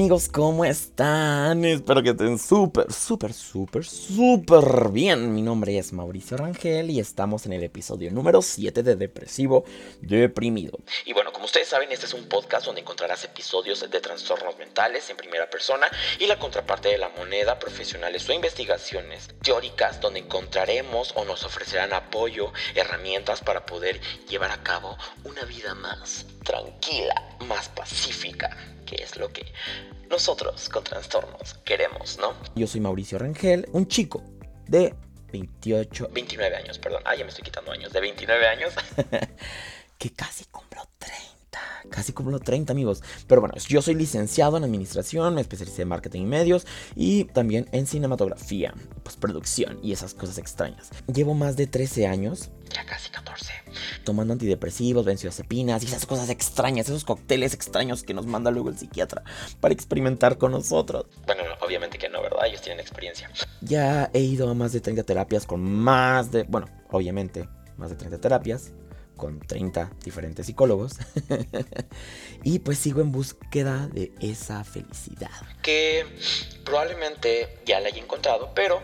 amigos, ¿cómo están? Espero que estén súper, súper, súper, súper bien. Mi nombre es Mauricio Rangel y estamos en el episodio número 7 de Depresivo Deprimido. Y bueno, como ustedes saben, este es un podcast donde encontrarás episodios de trastornos mentales en primera persona y la contraparte de la moneda, profesionales o investigaciones teóricas donde encontraremos o nos ofrecerán apoyo, herramientas para poder llevar a cabo una vida más tranquila, más pacífica que es lo que nosotros con trastornos queremos, ¿no? Yo soy Mauricio Rangel, un chico de 28, 29 años, perdón. Ah, ya me estoy quitando años, de 29 años. que casi cumplo 30. Casi cumplo 30 amigos. Pero bueno, yo soy licenciado en administración, me especialicé en marketing y medios y también en cinematografía, postproducción y esas cosas extrañas. Llevo más de 13 años, ya casi 14, tomando antidepresivos, benzodiazepinas y esas cosas extrañas, esos cócteles extraños que nos manda luego el psiquiatra para experimentar con nosotros. Bueno, obviamente que no, ¿verdad? Ellos tienen experiencia. Ya he ido a más de 30 terapias con más de, bueno, obviamente, más de 30 terapias con 30 diferentes psicólogos. y pues sigo en búsqueda de esa felicidad. Que probablemente ya la haya encontrado, pero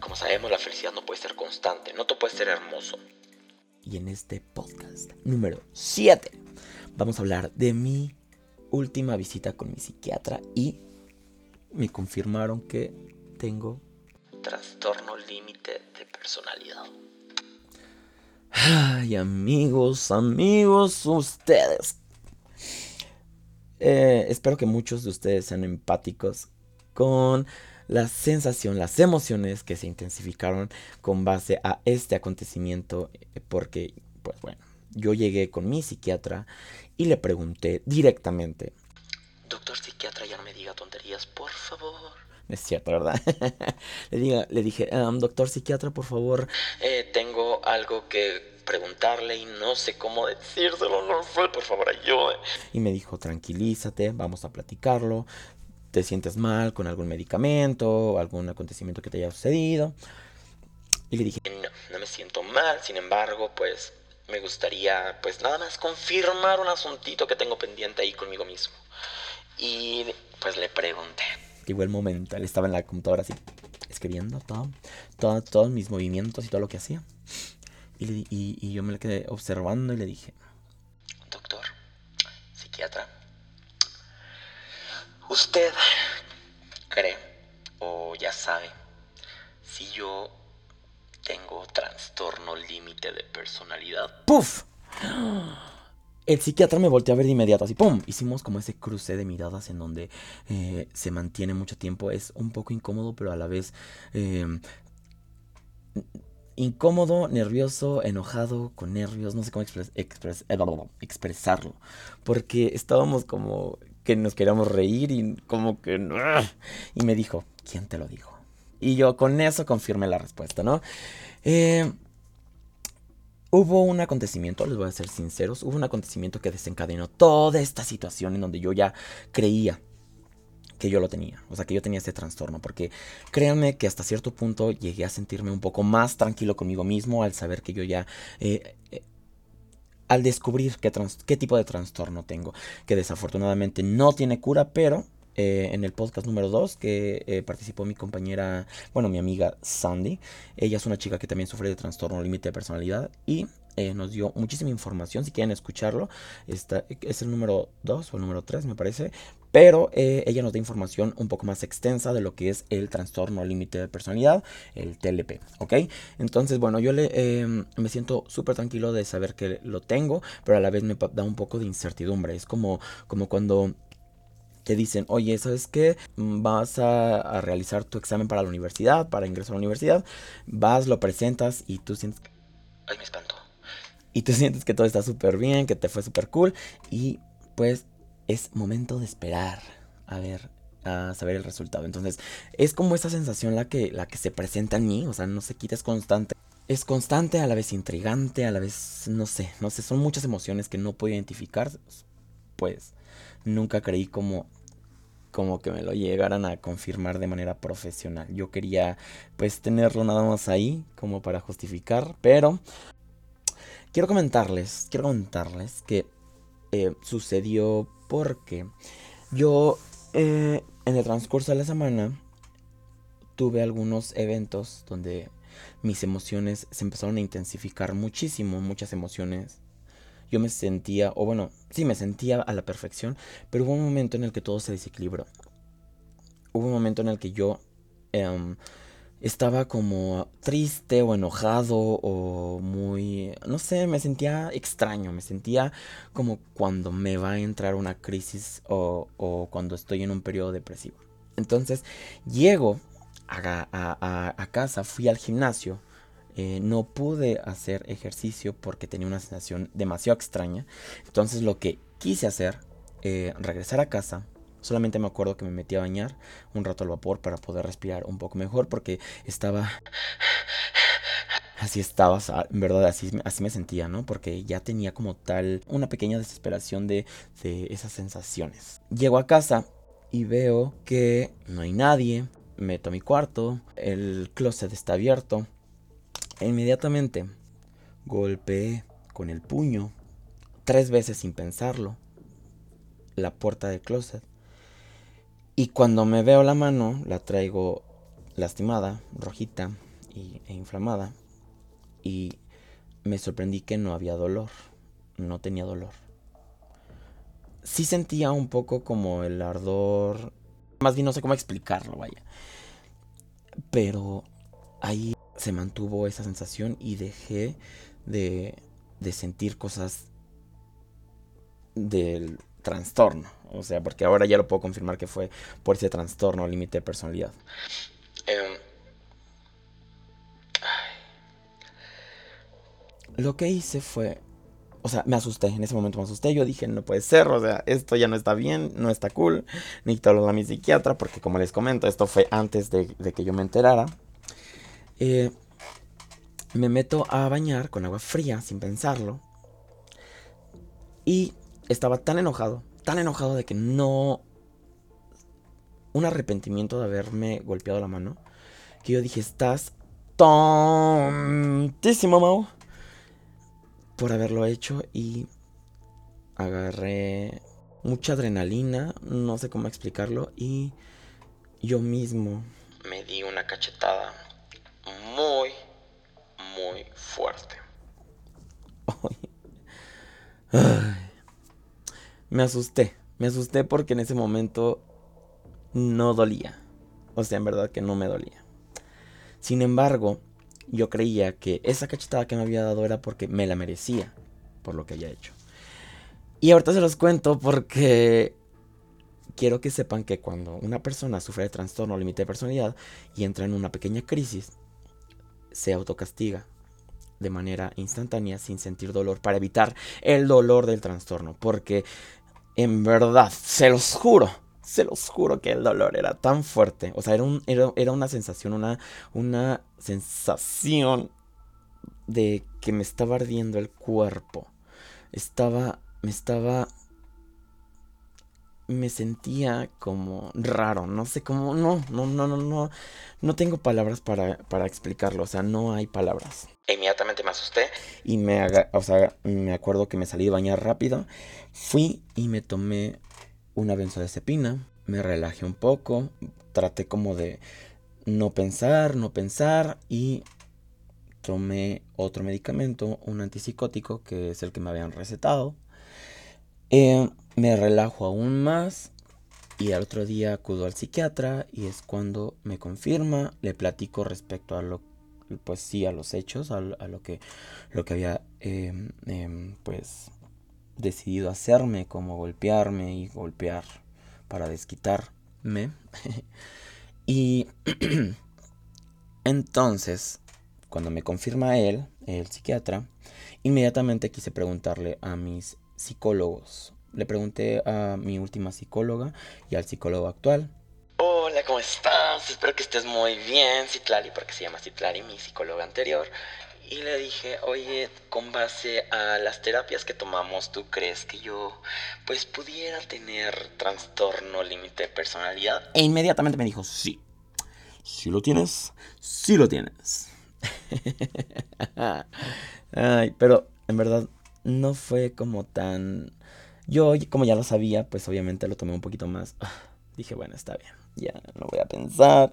como sabemos la felicidad no puede ser constante, no todo puede ser hermoso. Y en este podcast número 7 vamos a hablar de mi última visita con mi psiquiatra y me confirmaron que tengo trastorno límite de personalidad. Ay, amigos, amigos, ustedes. Eh, espero que muchos de ustedes sean empáticos con la sensación, las emociones que se intensificaron con base a este acontecimiento, eh, porque, pues bueno, yo llegué con mi psiquiatra y le pregunté directamente, doctor psiquiatra, ya no me diga tonterías, por favor. Es cierto, ¿verdad? le, diga, le dije, doctor psiquiatra, por favor, eh, tengo algo que preguntarle y no sé cómo decírselo, no sé, por favor, ayúdame. Y me dijo, tranquilízate, vamos a platicarlo. ¿Te sientes mal con algún medicamento o algún acontecimiento que te haya sucedido? Y le dije, no, no me siento mal, sin embargo, pues me gustaría, pues nada más confirmar un asuntito que tengo pendiente ahí conmigo mismo. Y pues le pregunté llegó el momento. Él estaba en la computadora así, escribiendo todo, todo, todos mis movimientos y todo lo que hacía. Y, y, yo me le quedé observando y le dije, doctor, psiquiatra, usted cree o ya sabe si yo tengo trastorno límite de personalidad. ¡Puf! El psiquiatra me volteó a ver de inmediato, así, ¡pum! Hicimos como ese cruce de miradas en donde eh, se mantiene mucho tiempo. Es un poco incómodo, pero a la vez em, incómodo, nervioso, enojado, con nervios, no sé cómo eh, expresarlo. Porque estábamos como que nos queríamos reír y como que... Y me dijo, ¿quién te lo dijo? Y yo con eso confirmé la respuesta, ¿no? Eh, Hubo un acontecimiento, les voy a ser sinceros, hubo un acontecimiento que desencadenó toda esta situación en donde yo ya creía que yo lo tenía, o sea, que yo tenía este trastorno, porque créanme que hasta cierto punto llegué a sentirme un poco más tranquilo conmigo mismo al saber que yo ya... Eh, eh, al descubrir qué, qué tipo de trastorno tengo, que desafortunadamente no tiene cura, pero eh, en el podcast número 2 que eh, participó mi compañera, bueno, mi amiga Sandy. Ella es una chica que también sufre de trastorno límite de personalidad y eh, nos dio muchísima información. Si quieren escucharlo, está, es el número 2 o el número 3, me parece. Pero ella nos da información un poco más extensa de lo que es el trastorno límite de personalidad, el TLP, ¿ok? Entonces, bueno, yo le, em, me siento súper tranquilo de saber que lo tengo, pero a la vez me da un poco de incertidumbre. Es como, como cuando te dicen, oye, ¿sabes qué? Vas a, realizar tu examen para la universidad, para ingresar a la universidad, vas, lo presentas y tú sientes... Ay, me espanto. Y tú sientes que todo está súper bien, que te fue súper cool y pues es momento de esperar a ver a saber el resultado. Entonces, es como esa sensación la que, la que se presenta en mí, o sea, no se quita, es constante. Es constante, a la vez intrigante, a la vez, no sé, no sé, son muchas emociones que no puedo identificar. Pues nunca creí como como que me lo llegaran a confirmar de manera profesional. Yo quería pues tenerlo nada más ahí como para justificar, pero quiero comentarles, quiero comentarles que eh, sucedió porque yo eh, en el transcurso de la semana tuve algunos eventos donde mis emociones se empezaron a intensificar muchísimo, muchas emociones. Yo me sentía, o bueno, sí, me sentía a la perfección, pero hubo un momento en el que todo se desequilibró. Hubo un momento en el que yo em, estaba como triste o enojado o muy, no sé, me sentía extraño, me sentía como cuando me va a entrar una crisis o, o cuando estoy en un periodo depresivo. Entonces, llego a, casa, fui al gimnasio. Eh, no pude hacer ejercicio porque tenía una sensación demasiado extraña. Entonces lo que quise hacer, eh, regresar a casa. Solamente me acuerdo que me metí a bañar un rato al vapor para poder respirar un poco mejor porque estaba... Así estaba, en verdad, así, así me sentía, ¿no? Porque ya tenía como tal una pequeña desesperación de, de esas sensaciones. Llego a casa y veo que no hay nadie, meto a mi cuarto, el closet está abierto. Inmediatamente golpeé con el puño, tres veces sin pensarlo, la puerta del closet. Y cuando me veo la mano, la traigo lastimada, rojita y, e inflamada. Y me sorprendí que no había dolor, no tenía dolor. Sí sentía un poco como el ardor más bien no sé cómo explicarlo, vaya. Pero ahí se mantuvo esa sensación y dejé de, de sentir cosas del trastorno. O sea, porque ahora ya lo puedo confirmar que fue por ese trastorno límite de personalidad. Lo que hice fue o sea, me asusté, en ese momento me asusté, yo dije, no puede ser, o sea, esto ya no está bien, no está cool, necesito hablar a mi psiquiatra, porque como les comento, esto fue antes de, que yo me enterara. Eh, me meto a bañar con agua fría, sin pensarlo, y estaba tan enojado, tan enojado de que no... Un arrepentimiento de haberme golpeado la mano, que yo dije, estás tontísimo, Mau por haberlo hecho y agarré mucha adrenalina, no sé cómo explicarlo, y yo mismo me di una cachetada muy, muy fuerte. Me asusté, me asusté porque en ese momento no dolía. O sea, en verdad que no me dolía. Sin embargo, yo creía que esa cachetada que me había dado era porque me la merecía por lo que había hecho. Y ahorita se los cuento porque quiero que sepan que cuando una persona sufre de trastorno límite de personalidad y entra en una pequeña crisis, se autocastiga de manera instantánea sin sentir dolor para evitar el dolor del trastorno. Porque en verdad, se los juro, se los juro que el dolor era tan fuerte. O sea, era, un, era, una sensación, una, una sensación de que me estaba ardiendo el cuerpo. Estaba, me estaba me sentía como raro, no sé cómo, no, no, no, no, no, no tengo palabras para, para explicarlo, o sea, no hay palabras. Inmediatamente me asusté y me, o sea, me acuerdo que me salí de bañar rápido, fui y me tomé una benzodiazepina, me relajé un poco, traté como de no pensar, no pensar y tomé otro medicamento, un antipsicótico que es el que me habían recetado. Eh, me relajo aún más y al otro día acudo al psiquiatra y es cuando me confirma, le platico respecto a lo pues sí a los hechos, a, lo que lo que había em, em, pues decidido hacerme, como golpearme y golpear para desquitarme. y entonces, cuando me confirma él, el psiquiatra, inmediatamente quise preguntarle a mis psicólogos. Le pregunté a mi última psicóloga y al psicólogo actual. Hola, ¿cómo estás? Espero que estés muy bien, Citlali, porque se llama Citlali, mi psicóloga anterior. Y le dije, oye, con base a las terapias que tomamos, ¿tú crees que yo pues pudiera tener trastorno límite de personalidad? E inmediatamente me dijo, sí. Si lo tienes, sí lo tienes. Ay, pero en verdad no fue como tan... Yo, como ya lo sabía, pues obviamente lo tomé un poquito más dije, bueno, está bien, ya no voy a pensar.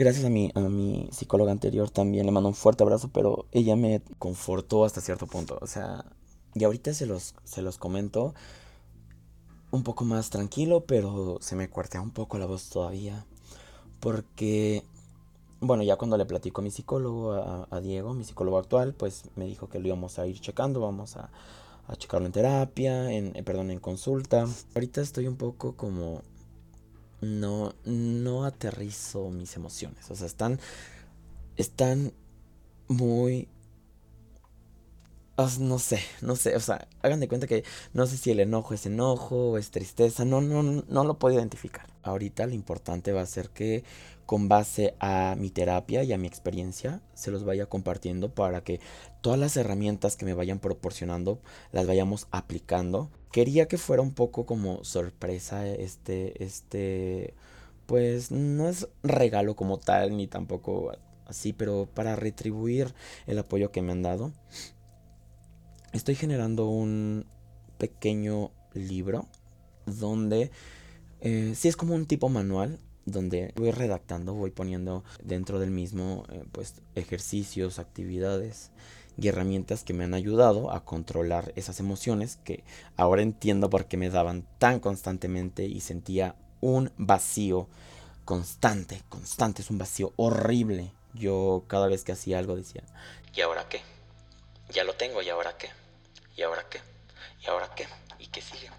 Gracias a mi, a mi psicóloga anterior también le mando un fuerte abrazo, pero ella me confortó hasta cierto punto. O sea, y ahorita se los, se los comento un poco más tranquilo, pero se me cuartea un poco la voz todavía. Porque, bueno, ya cuando le platico a mi psicólogo, a, Diego, mi psicólogo actual, pues me dijo que lo íbamos a ir checando, vamos a, a checarlo en terapia, en, eh, perdón, en consulta. Ahorita estoy un poco como no, no aterrizo mis emociones. O sea, están, están muy... No sé, no sé, o sea, hagan de cuenta que no sé si el enojo es enojo o es tristeza, no, no, no lo puedo identificar. Ahorita lo importante va a ser que con base a mi terapia y a mi experiencia se los vaya compartiendo para que todas las herramientas que me vayan proporcionando las vayamos aplicando. Quería que fuera un poco como sorpresa este, este, pues no es regalo como tal, ni tampoco así, pero para retribuir el apoyo que me han dado, estoy generando un pequeño libro donde eh, sí es como un tipo manual donde voy redactando, voy poniendo dentro del mismo eh, pues ejercicios, actividades y herramientas que me han ayudado a controlar esas emociones que ahora entiendo por qué me daban tan constantemente y sentía un vacío constante, constante, es un vacío horrible. Yo cada vez que hacía algo decía, ¿y ahora qué? Ya lo tengo, ¿y ahora qué? ¿Y ahora qué? ¿Y ahora qué? ¿Y qué sigue?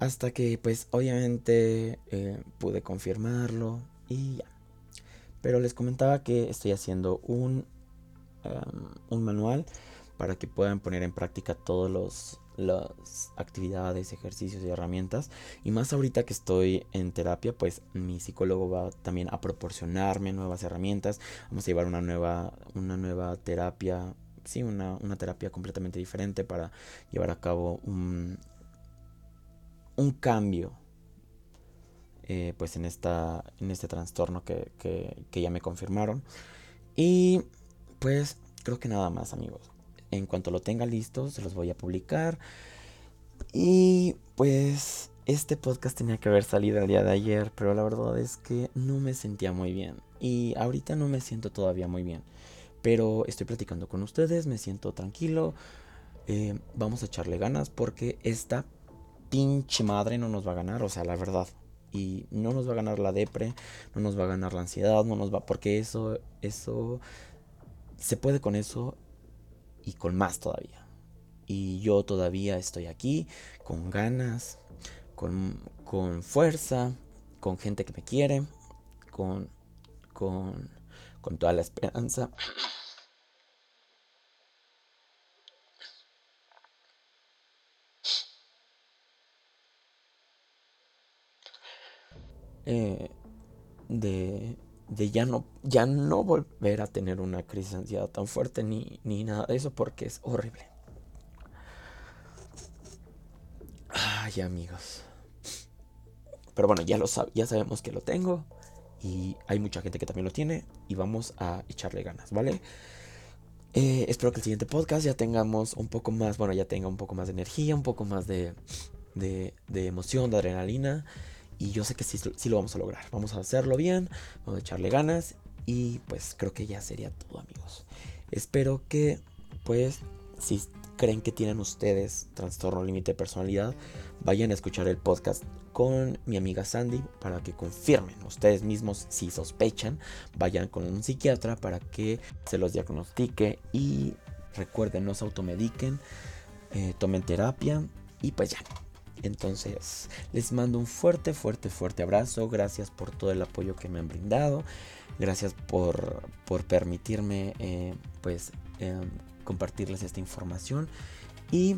Hasta que pues obviamente eh, pude confirmarlo y ya. Pero les comentaba que estoy haciendo un un manual para que puedan poner en práctica todas las actividades, ejercicios y herramientas. Y más ahorita que estoy en terapia, pues mi psicólogo va también a proporcionarme nuevas herramientas. Vamos a llevar una nueva, una nueva terapia, sí, una, terapia completamente diferente para llevar a cabo un, un cambio. Eh, pues en esta en este trastorno que, que ya me confirmaron y pues creo que nada más amigos. En cuanto lo tenga listo, se los voy a publicar. Y pues este podcast tenía que haber salido el día de ayer, pero la verdad es que no me sentía muy bien. Y ahorita no me siento todavía muy bien. Pero estoy platicando con ustedes, me siento tranquilo. Eh, vamos a echarle ganas porque esta pinche madre no nos va a ganar, o sea, la verdad. Y no nos va a ganar la depre, no nos va a ganar la ansiedad, no nos va... Porque eso, eso se puede con eso y con más todavía. Y yo todavía estoy aquí con ganas, con, con fuerza, con gente que me quiere, con, con, con toda la esperanza. Eh, de ya no, ya no volver a tener una crisis de ansiedad tan fuerte ni, ni nada de eso porque es horrible. Ay, amigos. Pero bueno, ya lo ya sabemos que lo tengo. Y hay mucha gente que también lo tiene. Y vamos a echarle ganas, ¿vale? Eh, espero que el siguiente podcast ya tengamos un poco más, bueno, ya tenga un poco más de energía, un poco más de, de emoción, de adrenalina. Y yo sé que sí, lo vamos a lograr. Vamos a hacerlo bien, vamos a echarle ganas. Y pues creo que ya sería todo amigos. Espero que pues si creen que tienen ustedes trastorno límite de personalidad, vayan a escuchar el podcast con mi amiga Sandy para que confirmen ustedes mismos si sospechan, vayan con un psiquiatra para que se los diagnostique y recuerden, no se automediquen, eh, tomen terapia y pues ya, entonces, les mando un fuerte, fuerte, fuerte abrazo. Gracias por todo el apoyo que me han brindado. Gracias por, permitirme, eh, pues, em, compartirles esta información. Y,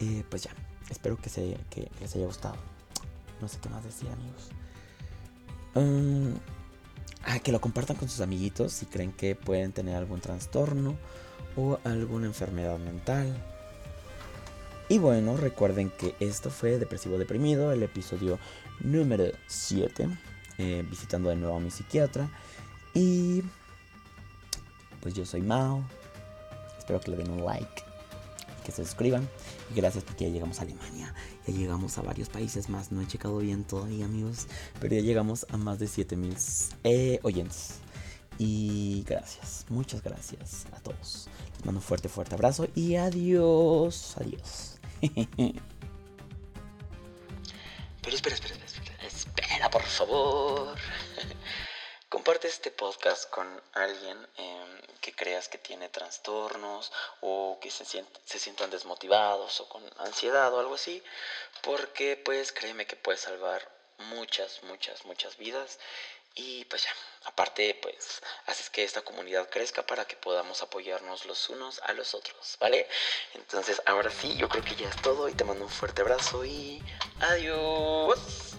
eh, pues ya, espero que, se, les haya gustado. No sé qué más decir, amigos. Um, ah, que lo compartan con sus amiguitos si creen que pueden tener algún trastorno o alguna enfermedad mental y bueno, recuerden que esto fue Depresivo Deprimido, el episodio número 7, eh, visitando de nuevo a mi psiquiatra. Y pues yo soy Mao, espero que le den un like. que se suscriban. Y gracias porque ya llegamos a Alemania. Ya llegamos a varios países más. No he checado bien todavía, amigos. Pero ya llegamos a más de 7000 eh, oyentes. Y gracias, muchas gracias a todos. Les mando un fuerte, fuerte abrazo y adiós. Adiós. Pero espera, espera, espera, espera, por favor. Comparte este podcast con alguien em, que creas que tiene trastornos o que se, se sientan desmotivados o con ansiedad o algo así, porque pues créeme que puede salvar muchas, muchas, muchas vidas y pues ya, aparte pues haces que esta comunidad crezca para que podamos apoyarnos los unos a los otros, ¿vale? Entonces ahora sí, yo creo que ya es todo y te mando un fuerte abrazo y adiós.